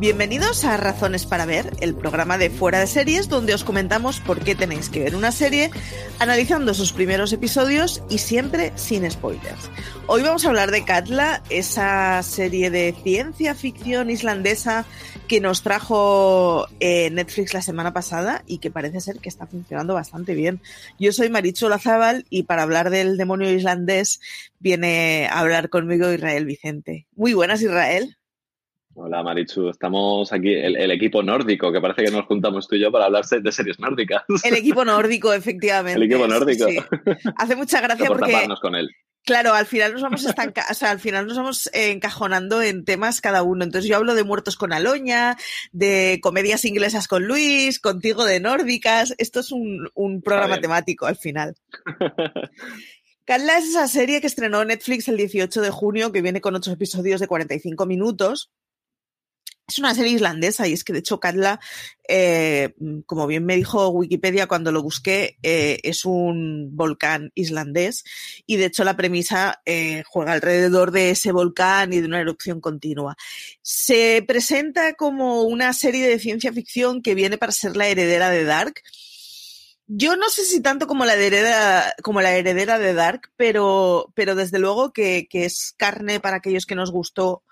Bienvenidos a Razones para Ver, el programa de Fuera de Series donde os comentamos por qué tenéis que ver una serie, analizando sus primeros episodios y siempre sin spoilers. Hoy vamos a hablar de Katla, esa serie de ciencia ficción islandesa que nos trajo eh, Netflix la semana pasada y que parece ser que está funcionando bastante bien. Yo soy Marichu Lazábal y para hablar del demonio islandés viene a hablar conmigo Israel Vicente. Muy buenas, Israel. Hola Marichu, estamos aquí, el, equipo nórdico, que parece que nos juntamos tú y yo para hablar de series nórdicas. El equipo nórdico, efectivamente. El equipo nórdico. Hace mucha gracia por porque... con él. Claro, al final nos vamos o sea, al final nos vamos encajonando en temas cada uno. Entonces yo hablo de muertos con Aloña, de comedias inglesas con Luis, contigo de nórdicas. Esto es un, un programa temático al final. Carla es esa serie que estrenó Netflix el 18 de junio, que viene con ocho episodios de 45 minutos es una serie islandesa y es que de hecho Katla, eh, como bien me dijo Wikipedia cuando lo busqué, eh, es un volcán islandés y de hecho la premisa eh, juega alrededor de ese volcán y de una erupción continua. Se presenta como una serie de ciencia ficción que viene para ser la heredera de Dark. Yo no sé si tanto como la heredera, como la heredera de Dark, pero, pero desde luego que, que es carne para aquellos que nos gustó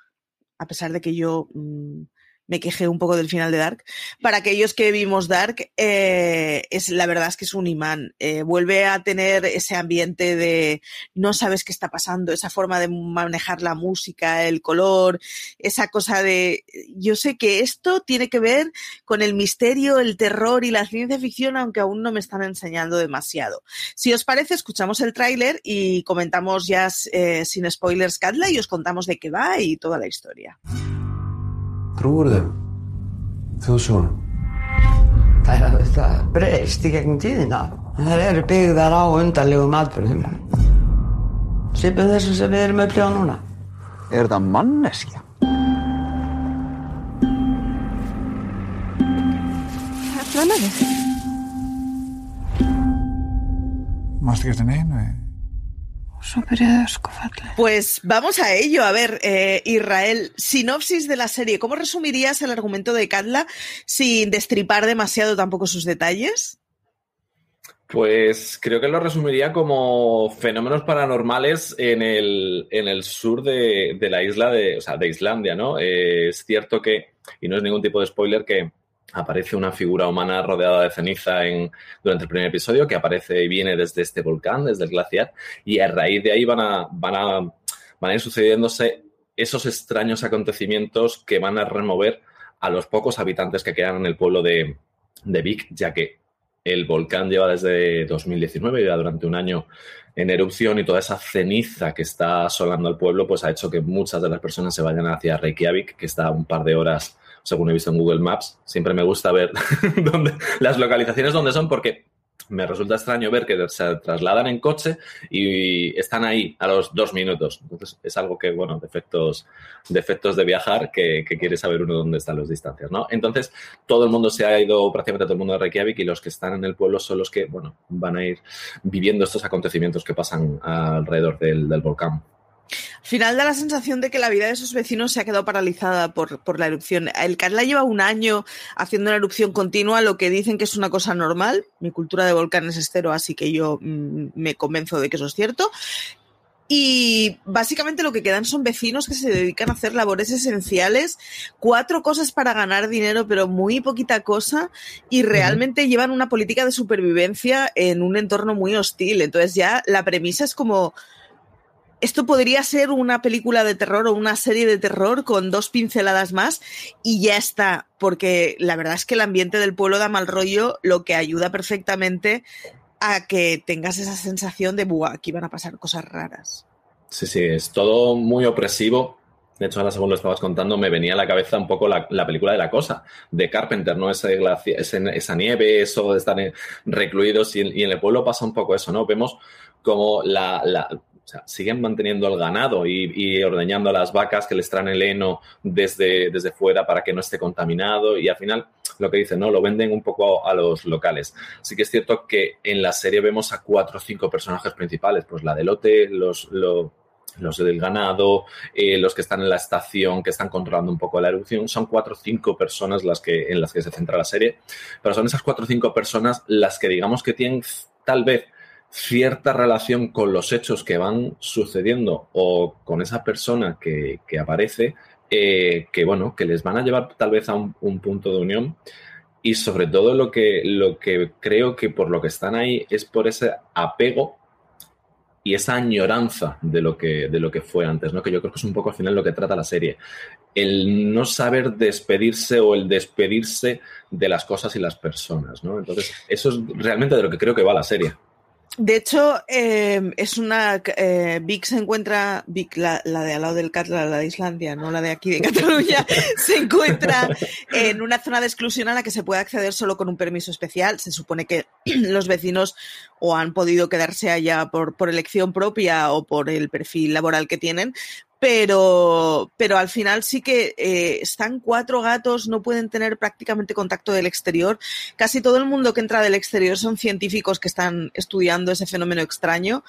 a pesar de que yo mm, me quejé un poco del final de Dark. Para aquellos que vimos Dark, eh, es, la verdad es que es un imán. Eh, vuelve a tener ese ambiente de no sabes qué está pasando, esa forma de manejar la música, el color, esa cosa de yo sé que esto tiene que ver con el misterio, el terror y la ciencia ficción, aunque aún no me están enseñando demasiado. Si os parece, escuchamos el tráiler y comentamos ya eh, sin spoilers Cadla y os contamos de qué va y toda la historia. Trúur þeim? Þjóðsjónum? Það er það breyst í gegnum tíðina. Það eru byggðar á undarlegum atbyrðum. Sipið þessu sem við erum upplifað núna. Er þetta manneskja? Það er flannaðið. Mást ekki eftir Pues vamos a ello. A ver, eh, Israel, sinopsis de la serie. ¿Cómo resumirías el argumento de Katla sin destripar demasiado tampoco sus detalles? Pues creo que lo resumiría como fenómenos paranormales en el, en el sur de, la isla de, o sea, de Islandia, ¿no? Eh, es cierto que, y no es ningún tipo de spoiler, que aparece una figura humana rodeada de ceniza en, durante el primer episodio que aparece y viene desde este volcán, desde el glaciar, y a raíz de ahí van a, van a, van a ir sucediéndose esos extraños acontecimientos que van a remover a los pocos habitantes que quedan en el pueblo de, de Vic, ya que el volcán lleva desde 2019, lleva durante un año en erupción y toda esa ceniza que está asolando al pueblo, pues ha hecho que muchas de las personas se vayan hacia Reykjavik, que está a un par de horas según he visto en Google Maps. Siempre me gusta ver dónde, las localizaciones donde son porque me resulta extraño ver que se trasladan en coche y están ahí a los dos minutos. Entonces es algo que, bueno, defectos, defectos de viajar que, quiere saber uno dónde están las distancias, ¿no? Entonces todo el mundo se ha ido, prácticamente todo el mundo de Reykjavik y los que están en el pueblo son los que, bueno, van a ir viviendo estos acontecimientos que pasan alrededor del, del volcán. Al final da la sensación de que la vida de esos vecinos se ha quedado paralizada por, la erupción. El Carla lleva un año haciendo una erupción continua, lo que dicen que es una cosa normal. Mi cultura de volcanes es cero, así que yo mm, me convenzo de que eso es cierto. Y básicamente lo que quedan son vecinos que se dedican a hacer labores esenciales, cuatro cosas para ganar dinero, pero muy poquita cosa, y realmente llevan una política de supervivencia en un entorno muy hostil. Entonces ya la premisa es como, esto podría ser una película de terror o una serie de terror con dos pinceladas más y ya está, porque la verdad es que el ambiente del pueblo da mal rollo, lo que ayuda perfectamente a que tengas esa sensación de, buah, aquí van a pasar cosas raras. Sí, sí, es todo muy opresivo. De hecho, ahora según lo estabas contando, me venía a la cabeza un poco la, película de la cosa, de Carpenter, ¿no? Ese esa nieve, eso de estar recluidos y, en el pueblo pasa un poco eso, ¿no? Vemos como la, o sea, siguen manteniendo el ganado y, ordeñando a las vacas que les traen el heno desde, desde fuera para que no esté contaminado y al final lo que dicen, ¿no? Lo venden un poco a, los locales. Sí que es cierto que en la serie vemos a cuatro o cinco personajes principales, pues la de lote, los, los, del ganado, eh, los que están en la estación, que están controlando un poco la erupción, son cuatro o cinco personas las que, en las que se centra la serie, pero son esas cuatro o cinco personas las que digamos que tienen tal vez cierta relación con los hechos que van sucediendo o con esa persona que, aparece, eh, que bueno, que les van a llevar tal vez a un, punto de unión. Y sobre todo lo que, lo que creo que por lo que están ahí es por ese apego y esa añoranza de lo que, de lo que fue antes, ¿no? Que yo creo que es un poco al final lo que trata la serie. El no saber despedirse o el despedirse de las cosas y las personas, ¿no? Entonces, eso es realmente de lo que creo que va la serie. De hecho, em, es una. Eh, Vic se encuentra. Vic, la, de al lado del Catla, la de Islandia, no la de aquí de Cataluña, se encuentra en una zona de exclusión a la que se puede acceder solo con un permiso especial. Se supone que los vecinos o han podido quedarse allá por, por elección propia o por el perfil laboral que tienen, pero, pero al final sí que eh, están cuatro gatos, no pueden tener prácticamente contacto del exterior. Casi todo el mundo que entra del exterior son científicos que están estudiando ese fenómeno extraño.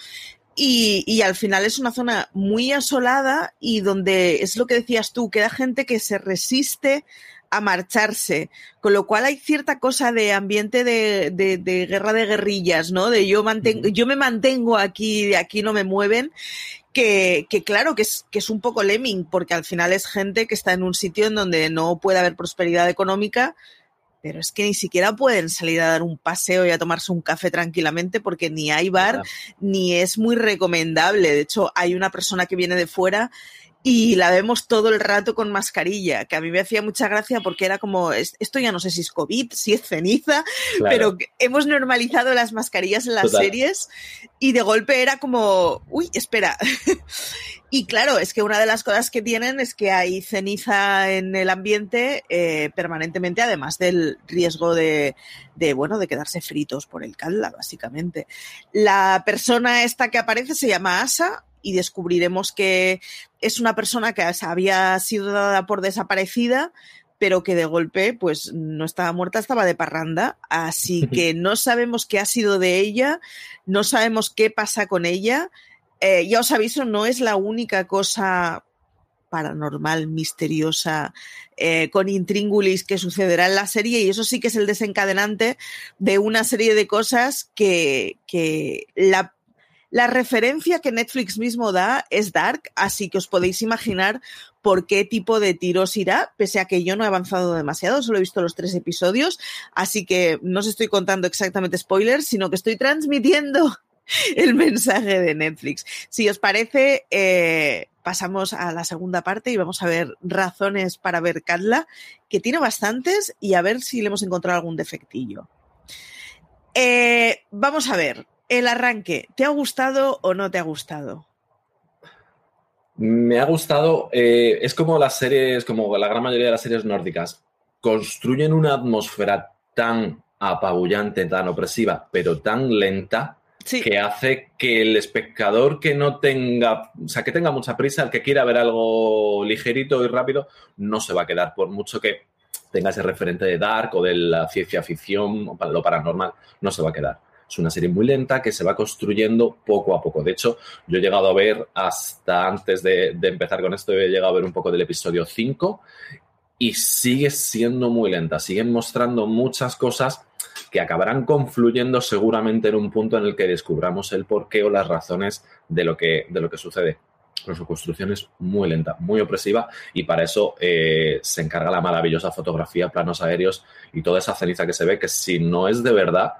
Y, y, al final es una zona muy asolada y donde es lo que decías tú, queda gente que se resiste a marcharse, con lo cual hay cierta cosa de ambiente de, de, de guerra de guerrillas, ¿no? De yo, mantengo, yo me mantengo aquí, de aquí no me mueven, que, que, claro, que es, que es un poco lemming, porque al final es gente que está en un sitio en donde no puede haber prosperidad económica, pero es que ni siquiera pueden salir a dar un paseo y a tomarse un café tranquilamente porque ni hay bar, ni es muy recomendable. De hecho, hay una persona que viene de fuera y la vemos todo el rato con mascarilla, que a mí me hacía mucha gracia porque era como, esto ya no sé si es COVID, si es ceniza, pero hemos normalizado las mascarillas en las series y de golpe era como, uy, espera. y claro, es que una de las cosas que tienen es que hay ceniza en el ambiente eh, permanentemente, además del riesgo de, de, bueno, de quedarse fritos por el calda, básicamente. La persona esta que aparece se llama Asa, y descubriremos que es una persona que había sido dada por desaparecida, pero que de golpe pues no estaba muerta, estaba de parranda, así que no sabemos qué ha sido de ella, no sabemos qué pasa con ella. Eh, ya os aviso, no es la única cosa paranormal, misteriosa, eh, con intríngulis que sucederá en la serie y eso sí que es el desencadenante de una serie de cosas que, que la la referencia que Netflix mismo da es Dark, así que os podéis imaginar por qué tipo de tiros irá, pese a que yo no he avanzado demasiado, solo he visto los tres episodios, así que no os estoy contando exactamente spoilers, sino que estoy transmitiendo el mensaje de Netflix. Si os parece, eh, pasamos a la segunda parte y vamos a ver razones para ver Katla, que tiene bastantes, y a ver si le hemos encontrado algún defectillo. Eh, vamos a ver, el arranque, ¿te ha gustado o no te ha gustado? Me ha gustado, eh, es como las series, como la gran mayoría de las series nórdicas, construyen una atmósfera tan apabullante, tan opresiva, pero tan lenta, que hace que el espectador que no tenga, o sea, que tenga mucha prisa, el que quiera ver algo ligerito y rápido, no se va a quedar por mucho que tenga ese referente de Dark o de la ciencia ficción o lo paranormal, no se va a quedar. Es una serie muy lenta que se va construyendo poco a poco. De hecho, yo he llegado a ver hasta antes de, empezar con esto, he llegado a ver un poco del episodio 5 y sigue siendo muy lenta. Siguen mostrando muchas cosas que acabarán confluyendo seguramente en un punto en el que descubramos el porqué o las razones de lo que, de lo que sucede. Pero su construcción es muy lenta, muy opresiva y para eso eh, se encarga la maravillosa fotografía, planos aéreos y toda esa ceniza que se ve que si no es de verdad,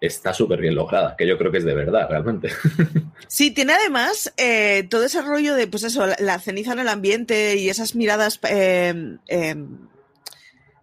está súper bien lograda, que yo creo que es de verdad, realmente. Sí, tiene además eh, todo ese rollo de, pues eso, la, ceniza en el ambiente y esas miradas eh,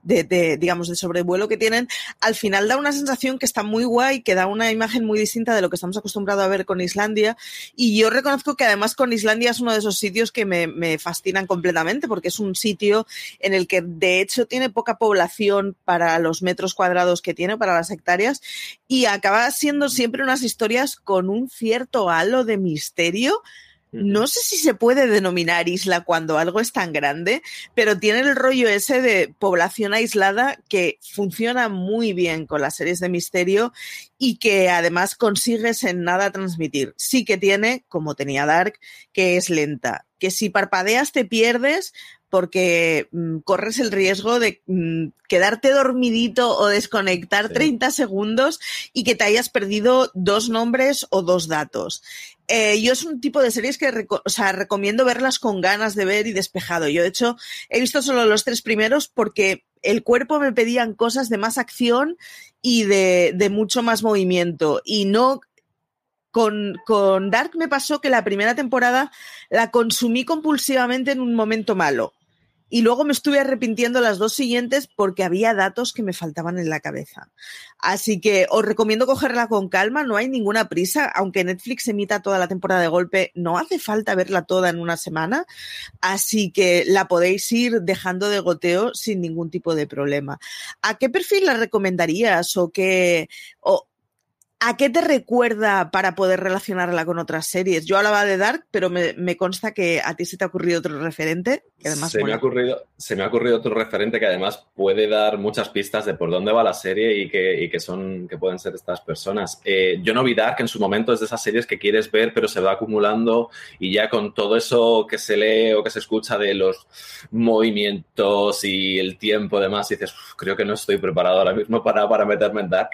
de, digamos, de sobrevuelo que tienen, al final da una sensación que está muy guay, que da una imagen muy distinta de lo que estamos acostumbrados a ver con Islandia. Y yo reconozco que además con Islandia es uno de esos sitios que me, me fascinan completamente, porque es un sitio en el que de hecho tiene poca población para los metros cuadrados que tiene, para las hectáreas, y acaba siendo siempre unas historias con un cierto halo de misterio no sé si se puede denominar isla cuando algo es tan grande, pero tiene el rollo ese de población aislada que funciona muy bien con las series de misterio y que además consigues en nada transmitir. Sí que tiene, como tenía Dark, que es lenta, que si parpadeas te pierdes, porque mm, corres el riesgo de mm, quedarte dormidito o desconectar 30 segundos y que te hayas perdido dos nombres o dos datos. Eh, yo es un tipo de series que recomiendo verlas con ganas de ver y despejado. Yo, de hecho, he visto solo los tres primeros porque el cuerpo me pedían cosas de más acción y de, mucho más movimiento. Y no con, con, Dark me pasó que la primera temporada la consumí compulsivamente en un momento malo y luego me estuve arrepintiendo las dos siguientes porque había datos que me faltaban en la cabeza. Así que os recomiendo cogerla con calma, no hay ninguna prisa, aunque Netflix emita toda la temporada de golpe, no hace falta verla toda en una semana, así que la podéis ir dejando de goteo sin ningún tipo de problema. ¿A qué perfil la recomendarías o qué, ¿A qué te recuerda para poder relacionarla con otras series? Yo hablaba de Dark, pero me, consta que a ti se te ha ocurrido otro referente. Que además se, me ha ocurrido, se me ha ocurrido otro referente que además puede dar muchas pistas de por dónde va la serie y que, son, que pueden ser estas personas. Eh, yo no vi Dark en su momento, es de esas series que quieres ver, pero se va acumulando y ya con todo eso que se lee o que se escucha de los movimientos y el tiempo demás, dices, creo que no estoy preparado ahora mismo para, para meterme en Dark.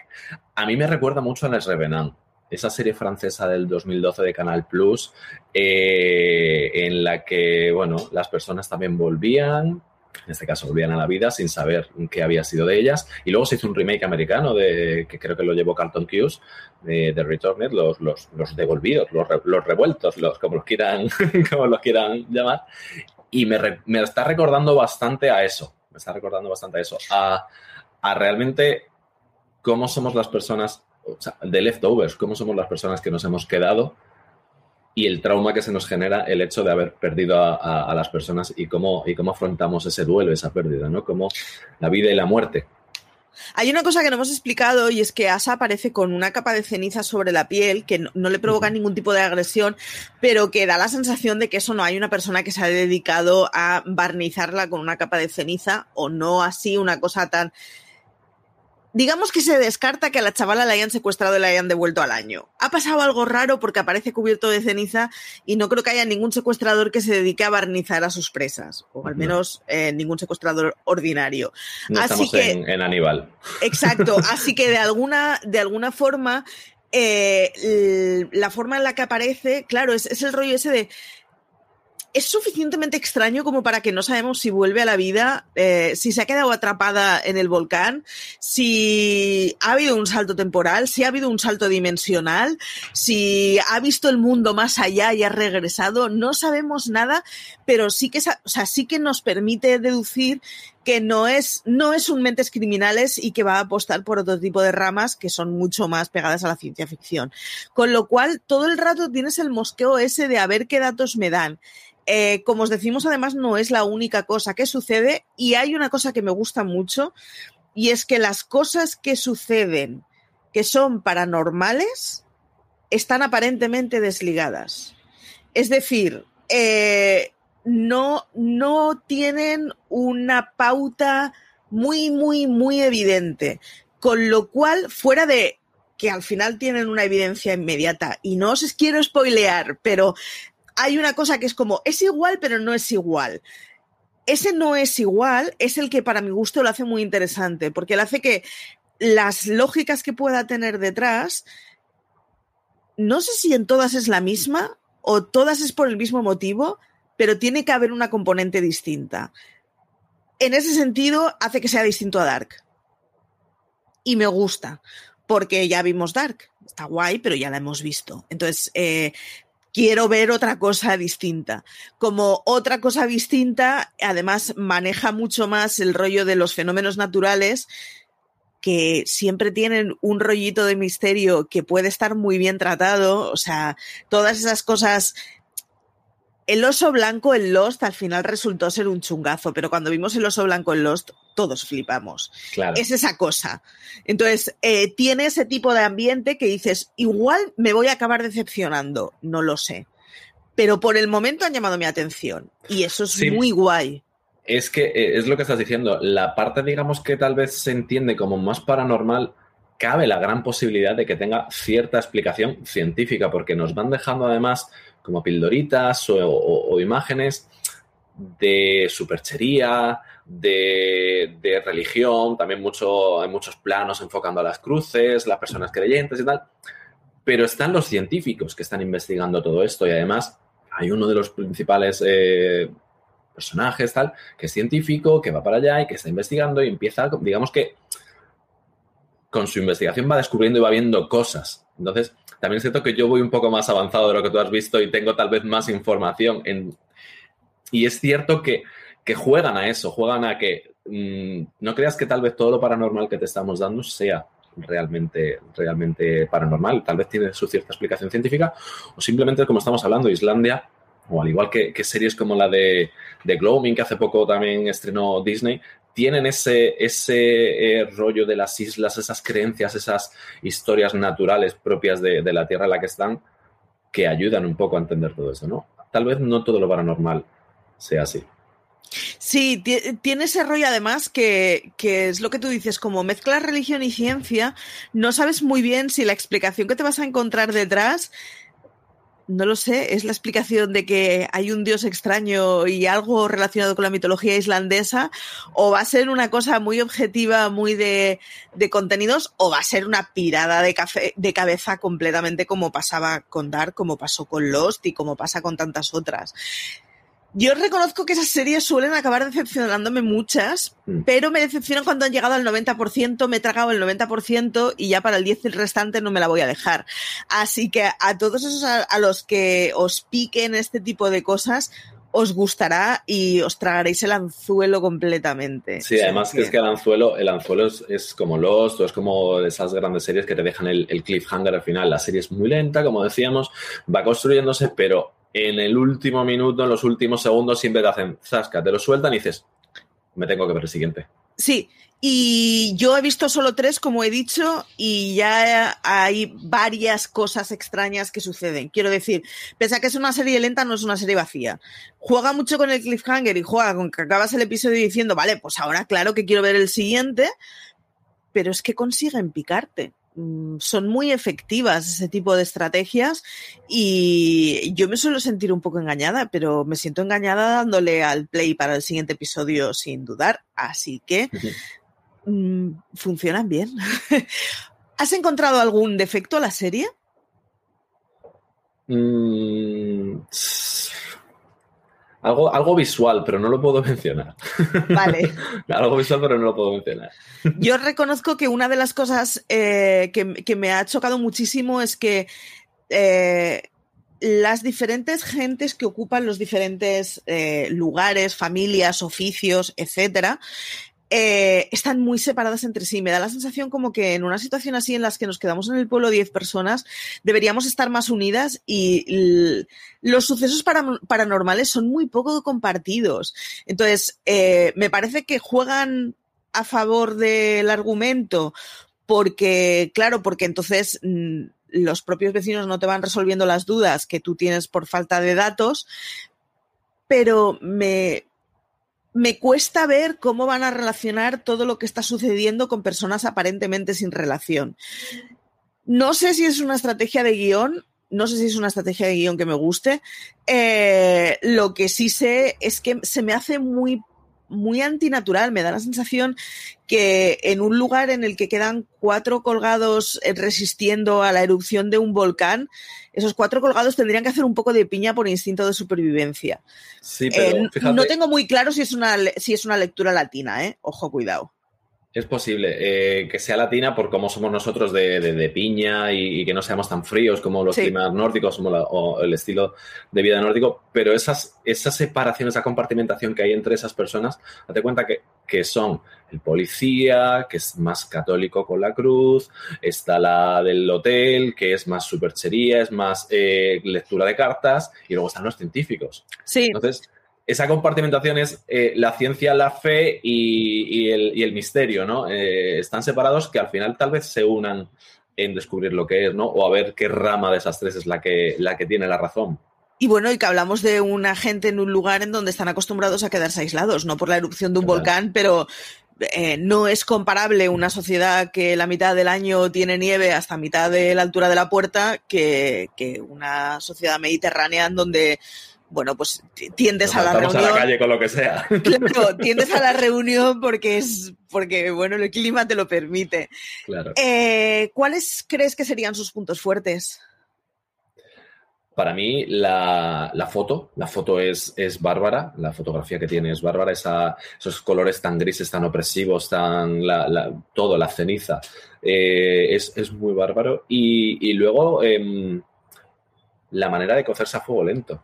A mí me recuerda mucho a Les Revenant, esa serie francesa del 2012 de Canal Plus, eh, en la que, bueno, las personas también volvían, en este caso volvían a la vida sin saber qué había sido de ellas. Y luego se hizo un remake americano de que creo que lo llevó Carlton Hughes, de, The Returned, los, los, los devolvidos, los, los, revueltos, los, como, los quieran, como los quieran llamar. Y me, me, está recordando bastante a eso, me está recordando bastante a eso, a, a realmente cómo somos las personas, o sea, de leftovers, cómo somos las personas que nos hemos quedado y el trauma que se nos genera el hecho de haber perdido a, las personas y cómo, y cómo afrontamos ese duelo, esa pérdida, ¿no? Como la vida y la muerte. Hay una cosa que no hemos explicado y es que Asa aparece con una capa de ceniza sobre la piel que no, le provoca ningún tipo de agresión, pero que da la sensación de que eso no hay una persona que se ha dedicado a barnizarla con una capa de ceniza o no así una cosa tan Digamos que se descarta que a la chavala la hayan secuestrado y la hayan devuelto al año. Ha pasado algo raro porque aparece cubierto de ceniza y no creo que haya ningún secuestrador que se dedique a barnizar a sus presas, o al menos eh, ningún secuestrador ordinario. No así estamos que, en, Aníbal. Exacto, así que de alguna, de alguna forma, eh, la forma en la que aparece, claro, es, es el rollo ese de es suficientemente extraño como para que no sabemos si vuelve a la vida, eh, si se ha quedado atrapada en el volcán, si ha habido un salto temporal, si ha habido un salto dimensional, si ha visto el mundo más allá y ha regresado. No sabemos nada, pero sí que, sí que nos permite deducir que no es, no es un mentes criminales y que va a apostar por otro tipo de ramas que son mucho más pegadas a la ciencia ficción. Con lo cual, todo el rato tienes el mosqueo ese de a ver qué datos me dan. Eh, como os decimos, además, no es la única cosa que sucede y hay una cosa que me gusta mucho y es que las cosas que suceden que son paranormales están aparentemente desligadas. Es decir, eh, no, no tienen una pauta muy, muy, muy evidente. Con lo cual, fuera de que al final tienen una evidencia inmediata, y no os quiero spoilear, pero hay una cosa que es como, es igual, pero no es igual. Ese no es igual, es el que para mi gusto lo hace muy interesante, porque él hace que las lógicas que pueda tener detrás, no sé si en todas es la misma o todas es por el mismo motivo, pero tiene que haber una componente distinta. En ese sentido, hace que sea distinto a Dark. Y me gusta, porque ya vimos Dark. Está guay, pero ya la hemos visto. Entonces, eh, quiero ver otra cosa distinta. Como otra cosa distinta, además maneja mucho más el rollo de los fenómenos naturales que siempre tienen un rollito de misterio que puede estar muy bien tratado, o sea, todas esas cosas el oso blanco en Lost al final resultó ser un chungazo, pero cuando vimos el oso blanco en Lost, todos flipamos. Es esa cosa. Entonces, eh, tiene ese tipo de ambiente que dices, igual me voy a acabar decepcionando, no lo sé. Pero por el momento han llamado mi atención y eso es muy guay. Es que eh, es lo que estás diciendo. La parte, digamos, que tal vez se entiende como más paranormal, cabe la gran posibilidad de que tenga cierta explicación científica, porque nos van dejando además como pildoritas o, imágenes de superchería, de, religión, también mucho, hay muchos planos enfocando a las cruces, las personas creyentes y tal. Pero están los científicos que están investigando todo esto y además hay uno de los principales eh, personajes, tal, que es científico, que va para allá y que está investigando y empieza, digamos que con su investigación va descubriendo y va viendo cosas. Entonces, también es cierto que yo voy un poco más avanzado de lo que tú has visto y tengo tal vez más información. En... Y es cierto que, juegan a eso, juegan a que mm, no creas que tal vez todo lo paranormal que te estamos dando sea realmente, realmente paranormal. Tal vez tiene su cierta explicación científica o simplemente, como estamos hablando, Islandia, o al igual que, series como la de, de Gloaming, que hace poco también estrenó Disney, tienen ese, ese eh, rollo de las islas, esas creencias, esas historias naturales propias de, la tierra en la que están, que ayudan un poco a entender todo eso, ¿no? Tal vez no todo lo paranormal sea así. Sí, tiene ese rollo además que, que, es lo que tú dices, como mezclas religión y ciencia, no sabes muy bien si la explicación que te vas a encontrar detrás no lo sé, es la explicación de que hay un dios extraño y algo relacionado con la mitología islandesa, o va a ser una cosa muy objetiva, muy de, contenidos, o va a ser una pirada de, café, de cabeza completamente como pasaba con Dark, como pasó con Lost y como pasa con tantas otras. Yo reconozco que esas series suelen acabar decepcionándome muchas, mm. pero me decepcionan cuando han llegado al 90%, me he tragado el 90% y ya para el 10 restante no me la voy a dejar. Así que a todos esos a, los que os piquen este tipo de cosas, os gustará y os tragaréis el anzuelo completamente. Sí, además que es que el anzuelo, el anzuelo es, como Lost o es como esas grandes series que te dejan el, el cliffhanger al final. La serie es muy lenta, como decíamos, va construyéndose, pero en el último minuto, en los últimos segundos, siempre te hacen zasca, te lo sueltan y dices, me tengo que ver el siguiente. Sí, y yo he visto solo tres, como he dicho, y ya hay varias cosas extrañas que suceden. Quiero decir, pese a que es una serie lenta, no es una serie vacía. Juega mucho con el cliffhanger y juega con que acabas el episodio diciendo, vale, pues ahora claro que quiero ver el siguiente, pero es que consiguen picarte. Mm, son muy efectivas ese tipo de estrategias y yo me suelo sentir un poco engañada, pero me siento engañada dándole al play para el siguiente episodio sin dudar, así que mm, funcionan bien. ¿Has encontrado algún defecto a la serie? Mm, algo, algo visual, pero no lo puedo mencionar. Vale. algo visual, pero no lo puedo mencionar. Yo reconozco que una de las cosas eh, que, me ha chocado muchísimo es que eh, las diferentes gentes que ocupan los diferentes eh, lugares, familias, oficios, etcétera, eh, están muy separadas entre sí. Me da la sensación como que en una situación así en las que nos quedamos en el pueblo 10 personas, deberíamos estar más unidas y los sucesos paranormales son muy poco compartidos. Entonces, eh, me parece que juegan a favor del argumento porque, claro, porque entonces mm, los propios vecinos no te van resolviendo las dudas que tú tienes por falta de datos, pero me, me cuesta ver cómo van a relacionar todo lo que está sucediendo con personas aparentemente sin relación. No sé si es una estrategia de guion, no sé si es una estrategia de guion que me guste. Eh, lo que sí sé es que se me hace muy muy antinatural. Me da la sensación que en un lugar en el que quedan cuatro colgados eh, resistiendo a la erupción de un volcán, esos cuatro colgados tendrían que hacer un poco de piña por instinto de supervivencia. Sí, pero eh, No tengo muy claro si es una, si es una lectura latina, ¿eh? Ojo, cuidado. Es posible eh, que sea latina por cómo somos nosotros de, piña y, que no seamos tan fríos como los climas nórdicos o el estilo de vida nórdico, pero esas, esa separación, esa compartimentación que hay entre esas personas, date cuenta que, que son el policía, que es más católico con la cruz, está la del hotel, que es más superchería, es más eh, lectura de cartas, y luego están los científicos. Sí. Entonces, esa compartimentación es eh, la ciencia, la fe y, el, misterio, ¿no? Eh, están separados que al final tal vez se unan en descubrir lo que es, ¿no? O a ver qué rama de esas tres es la que, la que tiene la razón. Y bueno, y que hablamos de una gente en un lugar en donde están acostumbrados a quedarse aislados, no por la erupción de un volcán, pero eh, no es comparable una sociedad que la mitad del año tiene nieve hasta mitad de la altura de la puerta que, que una sociedad mediterránea en donde bueno, pues tiendes a la reunión. a la calle con lo que sea. Claro, tiendes a la reunión porque es, porque bueno, el clima te lo permite. Claro. Eh, ¿Cuáles crees que serían sus puntos fuertes? Para mí, la, foto, la foto es, es, bárbara, la fotografía que tiene es bárbara, esos colores tan grises, tan opresivos, tan todo, la ceniza, eh, es, muy bárbaro. Y, luego em, la manera de cocerse a fuego lento.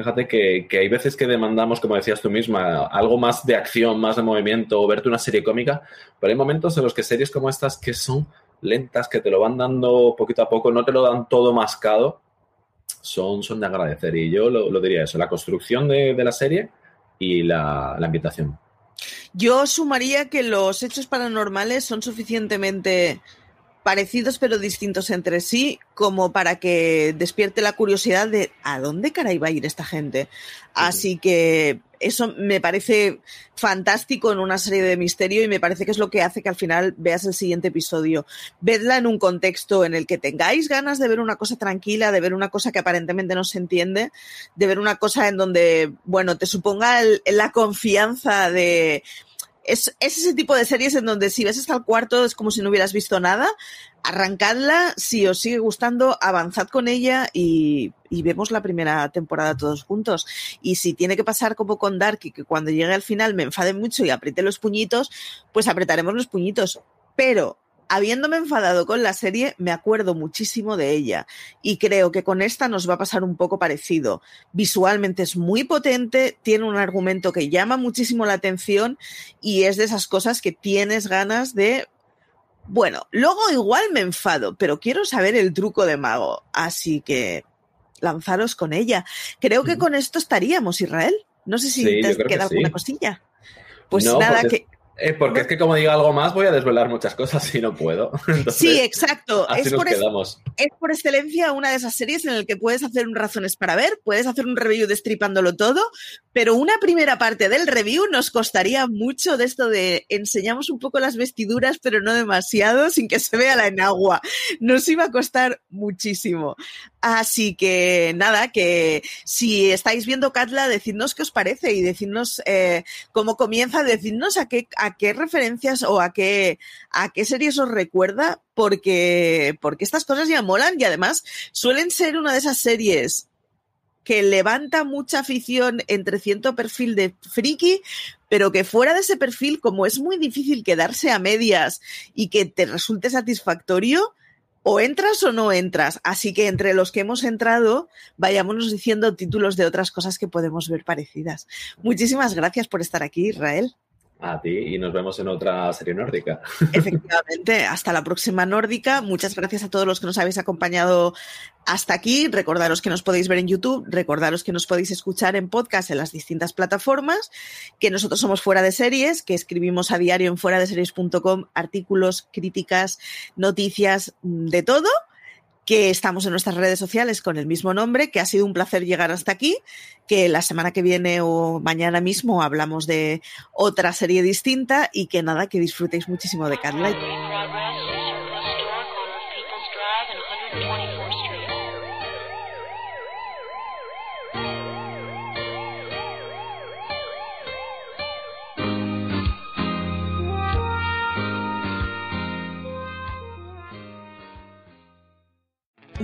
Fíjate que, hay veces que demandamos, como decías tú misma, algo más de acción, más de movimiento, o verte una serie cómica, pero hay momentos en los que series como estas que son lentas, que te lo van dando poquito a poco, no te lo dan todo mascado, son, son de agradecer. Y yo lo, diría eso, la construcción de, la serie y la, la ambientación. Yo sumaría que los hechos paranormales son suficientemente parecidos pero distintos entre sí, como para que despierte la curiosidad de a dónde caray va a ir esta gente. Así que eso me parece fantástico en una serie de misterio y me parece que es lo que hace que al final veas el siguiente episodio. Vedla en un contexto en el que tengáis ganas de ver una cosa tranquila, de ver una cosa que aparentemente no se entiende, de ver una cosa en donde, bueno, te suponga la confianza de es, ese tipo de series en donde si ves hasta el cuarto es como si no hubieras visto nada. Arrancadla, si os sigue gustando, avanzad con ella y, vemos la primera temporada todos juntos. Y si tiene que pasar como con Dark y que cuando llegue al final me enfade mucho y apriete los puñitos, pues apretaremos los puñitos. Pero habiéndome enfadado con la serie, me acuerdo muchísimo de ella y creo que con esta nos va a pasar un poco parecido. Visualmente es muy potente, tiene un argumento que llama muchísimo la atención y es de esas cosas que tienes ganas de... Bueno, luego igual me enfado, pero quiero saber el truco de mago, así que lanzaros con ella. Creo que con esto estaríamos, Israel. No sé si te queda alguna cosilla. Pues nada, que eh, porque es que como diga algo más voy a desvelar muchas cosas y no puedo. sí, exacto. es, por es por excelencia una de esas series en las que puedes hacer un razones para ver, puedes hacer un review destripándolo todo, pero una primera parte del review nos costaría mucho de esto de enseñamos un poco las vestiduras, pero no demasiado, sin que se vea la enagua. Nos iba a costar muchísimo. Así que nada, que si estáis viendo Katla, decidnos qué os parece y decidnos eh, cómo comienza, decidnos a qué, a qué referencias o a qué, a qué series os recuerda, porque, porque estas cosas ya molan y además suelen ser una de esas series que levanta mucha afición entre cierto perfil de friki, pero que fuera de ese perfil, como es muy difícil quedarse a medias y que te resulte satisfactorio, o entras o no entras. Así que entre los que hemos entrado, vayámonos diciendo títulos de otras cosas que podemos ver parecidas. Muchísimas gracias por estar aquí, Israel. A ti y nos vemos en otra serie nórdica. Efectivamente, hasta la próxima nórdica. Muchas gracias a todos los que nos habéis acompañado hasta aquí. Recordaros que nos podéis ver en YouTube, recordaros que nos podéis escuchar en podcast en las distintas plataformas, que nosotros somos Fuera de Series, que escribimos a diario en fuera de series.com artículos, críticas, noticias, de todo que estamos en nuestras redes sociales con el mismo nombre, que ha sido un placer llegar hasta aquí, que la semana que viene o mañana mismo hablamos de otra serie distinta y que nada, que disfrutéis muchísimo de Catlight.